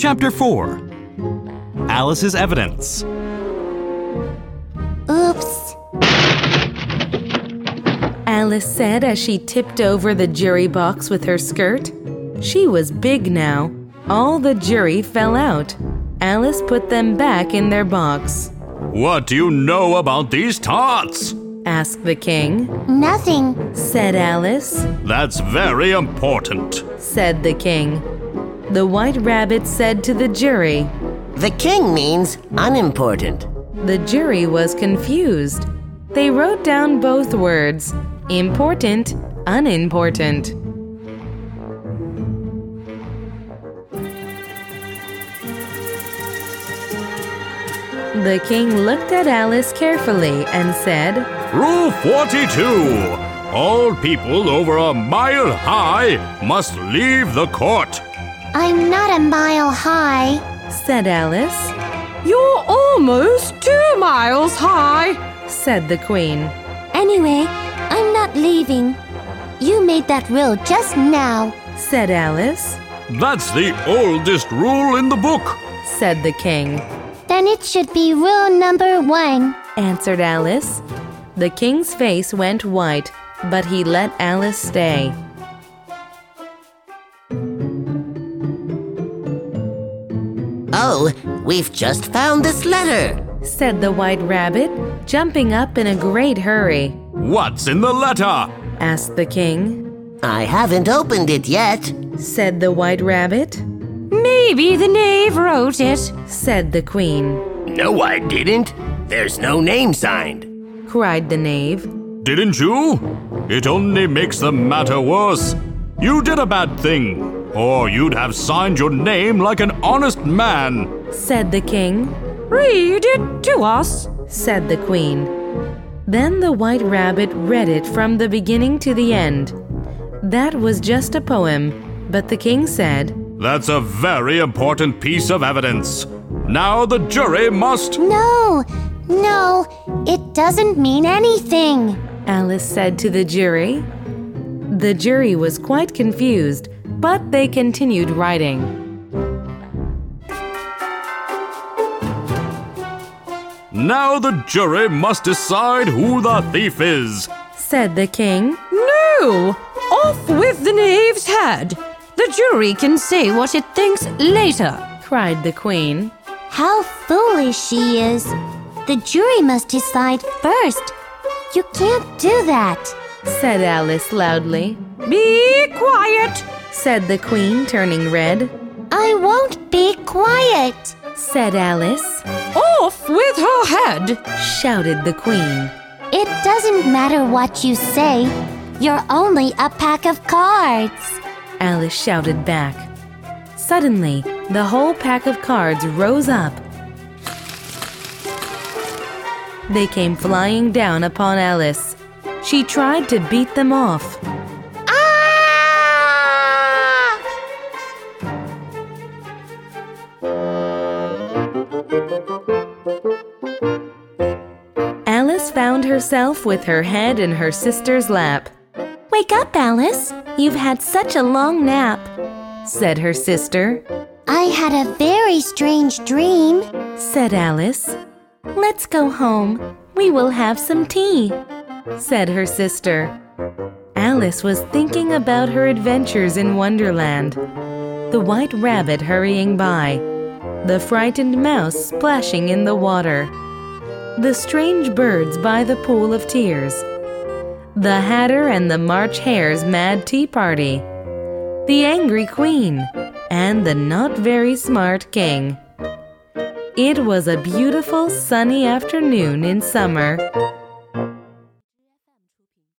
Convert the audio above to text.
Chapter 4 Alice's Evidence. Oops. Alice said as she tipped over the jury box with her skirt. She was big now. All the jury fell out. Alice put them back in their box. What do you know about these tarts? asked the king. Nothing. Said Alice. That's very important. Said the king. The white rabbit said to the jury. The king means unimportant. The jury was confused. They wrote down both words important, unimportant. The king looked at Alice carefully and said, Rule 42 All people over a mile high must leave the court. I'm not a mile high. said Alice, You're almost two miles high. said the queen. Anyway, I'm not leaving. You made that rule just now. said Alice, That's the oldest rule in the book. said the king, Then it should be rule number one. answered Alice. The king's face went white, but he let Alice stay. Oh, we've just found this letter. said the white rabbit, jumping up in a great hurry. What's in the letter? asked the king. I haven't opened it yet. Said the white rabbit, Maybe the knave wrote it. said the queen. No, I didn't. There's no name signed. Cried the knave, Didn't you? It only makes the matter worse. You did a bad thing, or you'd have signed your name like an honest man. said the king, Read it to us. said the queen. Then the white rabbit read it from the beginning to the end. That was just a poem, but the king said, That's a very important piece of evidence. Now the jury must. No, no, it doesn't mean anything. Alice said to the jury. The jury was quite confused, but they continued writing. Now the jury must decide who the thief is. Said the king, No! Off with the knave's head. The jury can say what it thinks later. cried the queen. How foolish she is. The jury must decide first. You can't do that. Said Alice loudly. Be quiet. Said the queen, turning red. I won't be quiet. Said Alice. Off with her head. Shouted the queen. It doesn't matter what you say. You're only a pack of cards. Alice shouted back. Suddenly, the whole pack of cards rose up. They came flying down upon Alice. She tried to beat them off. Alice found herself with her head in her sister's lap. Wake up, Alice. You've had such a long nap, said her sister. I had a very strange dream. Said Alice. Let's go home. We will have some tea, said her sister. Alice was thinking about her adventures in Wonderland. The white rabbit hurrying by, the frightened mouse splashing in the water, the strange birds by the pool of tears, the hatter and the March hare's mad tea party, the angry queen, and the not very smart king. It was a beautiful sunny afternoon in summer.